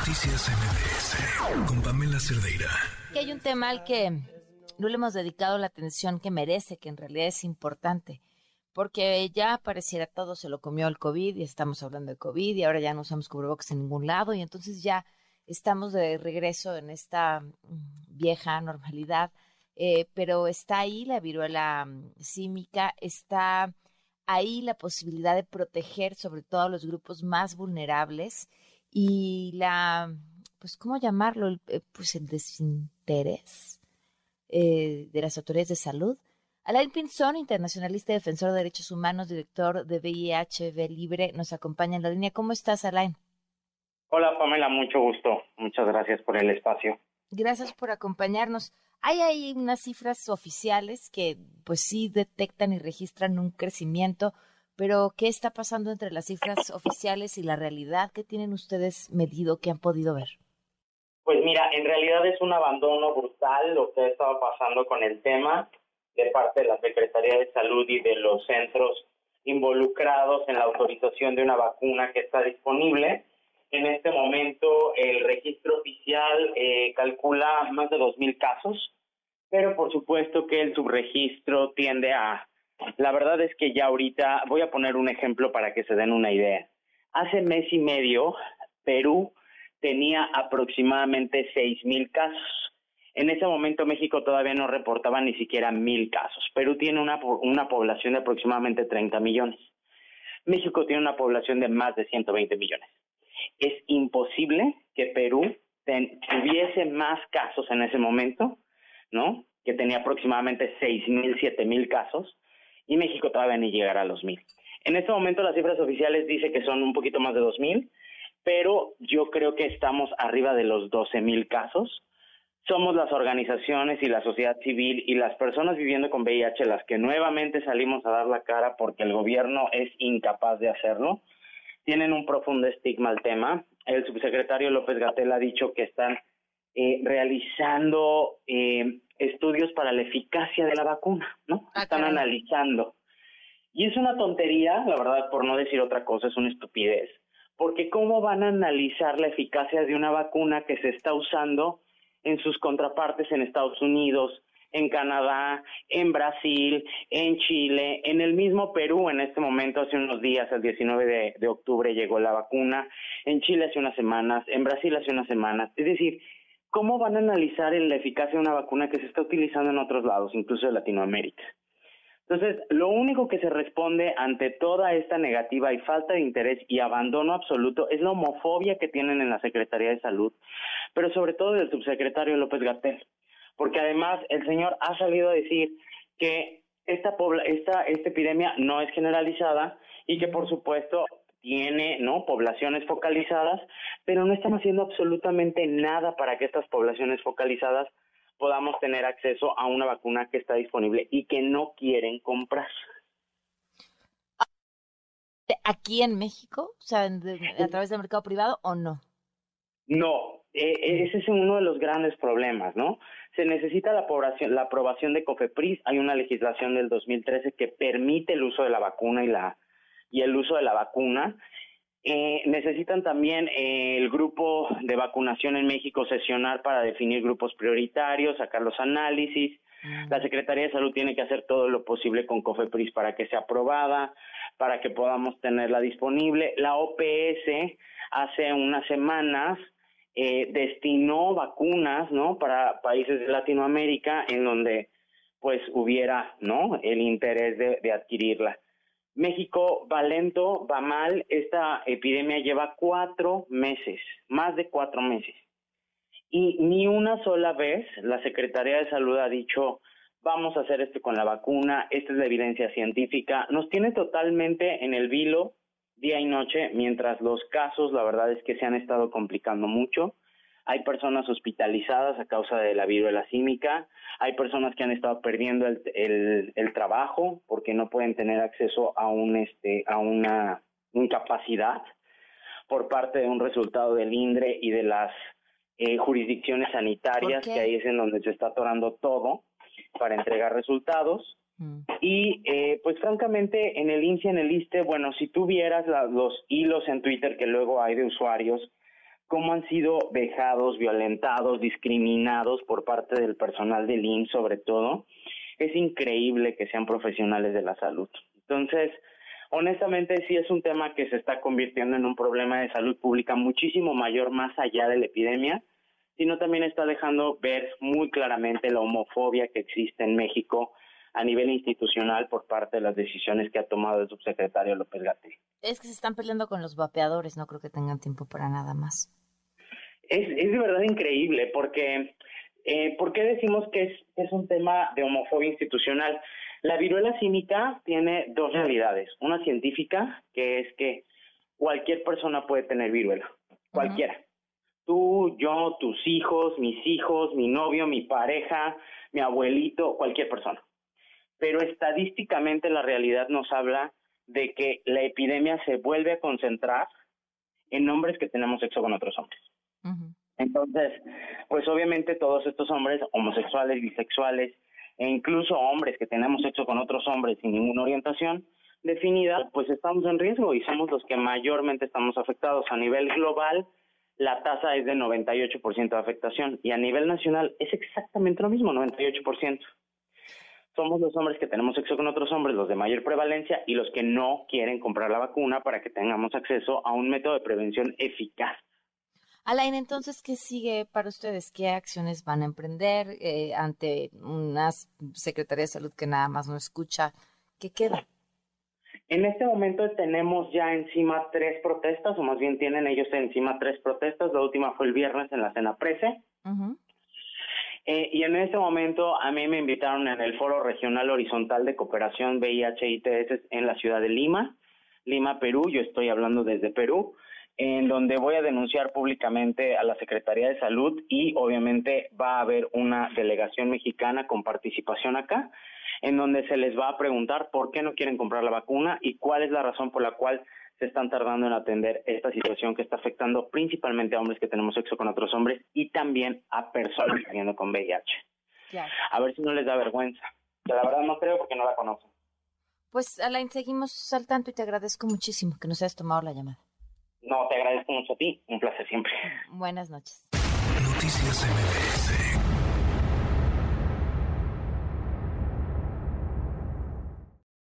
Noticias MBS con Pamela Cerdeira. Que hay un tema al que no le hemos dedicado la atención que merece, que en realidad es importante, porque ya pareciera todo se lo comió el COVID y estamos hablando de COVID y ahora ya no usamos cubrebocas en ningún lado y entonces ya estamos de regreso en esta mm, vieja normalidad, eh, pero está ahí la viruela mm, símica, está ahí la posibilidad de proteger sobre todo a los grupos más vulnerables y la, pues, ¿cómo llamarlo? El, eh, pues el desinterés eh, de las autoridades de salud. Alain Pinzón, internacionalista y defensor de derechos humanos, director de VIH Libre, nos acompaña en la línea. ¿Cómo estás, Alain? Hola, Pamela, mucho gusto. Muchas gracias por el espacio. Gracias por acompañarnos. Hay ahí unas cifras oficiales que pues sí detectan y registran un crecimiento, pero ¿qué está pasando entre las cifras oficiales y la realidad? ¿Qué tienen ustedes medido, que han podido ver? Pues mira, en realidad es un abandono brutal lo que ha estado pasando con el tema de parte de la Secretaría de Salud y de los centros involucrados en la autorización de una vacuna que está disponible. En este momento el registro oficial eh, calcula más de 2.000 casos, pero por supuesto que el subregistro tiende a... La verdad es que ya ahorita voy a poner un ejemplo para que se den una idea. Hace mes y medio Perú tenía aproximadamente 6.000 casos. En ese momento México todavía no reportaba ni siquiera mil casos. Perú tiene una, una población de aproximadamente 30 millones. México tiene una población de más de 120 millones es imposible que Perú tuviese más casos en ese momento, ¿no? Que tenía aproximadamente seis mil, siete mil casos, y México todavía ni llegará a los mil. En este momento las cifras oficiales dicen que son un poquito más de dos mil, pero yo creo que estamos arriba de los doce mil casos. Somos las organizaciones y la sociedad civil y las personas viviendo con VIH las que nuevamente salimos a dar la cara porque el gobierno es incapaz de hacerlo tienen un profundo estigma al tema. El subsecretario López Gatel ha dicho que están eh, realizando eh, estudios para la eficacia de la vacuna, ¿no? Ah, están analizando. Y es una tontería, la verdad, por no decir otra cosa, es una estupidez. Porque ¿cómo van a analizar la eficacia de una vacuna que se está usando en sus contrapartes en Estados Unidos, en Canadá, en Brasil, en Chile, en el mismo Perú en este momento, hace unos días, el 19 de, octubre llegó la vacuna, en Chile hace unas semanas, en Brasil hace unas semanas. Es decir, ¿cómo van a analizar la eficacia de una vacuna que se está utilizando en otros lados, incluso en Latinoamérica? Entonces, lo único que se responde ante toda esta negativa y falta de interés y abandono absoluto es la homofobia que tienen en la Secretaría de Salud, pero sobre todo del subsecretario López Gatel porque además el señor ha salido a decir que esta, esta, esta epidemia no es generalizada y que por supuesto tiene no poblaciones focalizadas, pero no están haciendo absolutamente nada para que estas poblaciones focalizadas podamos tener acceso a una vacuna que está disponible y que no quieren comprar. ¿Aquí en México? O sea, a través del mercado privado o no? No, eh, ese es uno de los grandes problemas, ¿no? Se necesita la aprobación, la aprobación de COFEPRIS. Hay una legislación del 2013 que permite el uso de la vacuna y la y el uso de la vacuna. Eh, necesitan también eh, el grupo de vacunación en México sesionar para definir grupos prioritarios, sacar los análisis. Mm. La Secretaría de Salud tiene que hacer todo lo posible con COFEPRIS para que sea aprobada, para que podamos tenerla disponible. La OPS hace unas semanas eh, destinó vacunas, ¿no? Para países de Latinoamérica en donde pues hubiera, ¿no? El interés de, adquirirla. México va lento, va mal. Esta epidemia lleva cuatro meses, más de cuatro meses. Y ni una sola vez la Secretaría de Salud ha dicho, vamos a hacer esto con la vacuna, esta es la evidencia científica. Nos tiene totalmente en el vilo día y noche, mientras los casos, la verdad es que se han estado complicando mucho. Hay personas hospitalizadas a causa de la viruela símica, hay personas que han estado perdiendo el, el, trabajo porque no pueden tener acceso a un este a una incapacidad por parte de un resultado del INDRE y de las eh, jurisdicciones sanitarias, que ahí es en donde se está atorando todo para entregar resultados. Mm. Y eh, pues francamente en el INSI, en el ISTE, bueno, si tú vieras los hilos en Twitter que luego hay de usuarios, cómo han sido vejados, violentados, discriminados por parte del personal del IMSS sobre todo. Es increíble que sean profesionales de la salud. Entonces, honestamente sí es un tema que se está convirtiendo en un problema de salud pública muchísimo mayor más allá de la epidemia, sino también está dejando ver muy claramente la homofobia que existe en México a nivel institucional por parte de las decisiones que ha tomado el subsecretario López Gatel. Es que se están peleando con los vapeadores, no creo que tengan tiempo para nada más. Es, es de verdad increíble porque, eh, ¿por qué decimos que es, es un tema de homofobia institucional? La viruela cínica tiene dos realidades. Una científica, que es que cualquier persona puede tener viruela, cualquiera. Tú, yo, tus hijos, mis hijos, mi novio, mi pareja, mi abuelito, cualquier persona. Pero estadísticamente la realidad nos habla de que la epidemia se vuelve a concentrar en hombres que tenemos sexo con otros hombres. Entonces, pues obviamente todos estos hombres homosexuales, bisexuales, e incluso hombres que tenemos sexo con otros hombres sin ninguna orientación definida, pues estamos en riesgo y somos los que mayormente estamos afectados. A nivel global, la tasa es de 98% de afectación y a nivel nacional es exactamente lo mismo, 98%. Somos los hombres que tenemos sexo con otros hombres, los de mayor prevalencia y los que no quieren comprar la vacuna para que tengamos acceso a un método de prevención eficaz. Alain, entonces, ¿qué sigue para ustedes? ¿Qué acciones van a emprender eh, ante una Secretaría de Salud que nada más no escucha? ¿Qué queda? En este momento tenemos ya encima tres protestas, o más bien tienen ellos encima tres protestas. La última fue el viernes en la Cena Prese. Eh, y en este momento a mí me invitaron en el Foro Regional Horizontal de Cooperación VIH-ITS en la ciudad de Lima, Lima, Perú. Yo estoy hablando desde Perú en donde voy a denunciar públicamente a la Secretaría de Salud y obviamente va a haber una delegación mexicana con participación acá, en donde se les va a preguntar por qué no quieren comprar la vacuna y cuál es la razón por la cual se están tardando en atender esta situación que está afectando principalmente a hombres que tenemos sexo con otros hombres y también a personas viviendo con VIH. A ver si no les da vergüenza, que la verdad no creo porque no la conocen. Pues Alain, seguimos al tanto y te agradezco muchísimo que nos hayas tomado la llamada. No, te agradezco mucho a ti. Un placer siempre. Buenas noches. Noticias MBS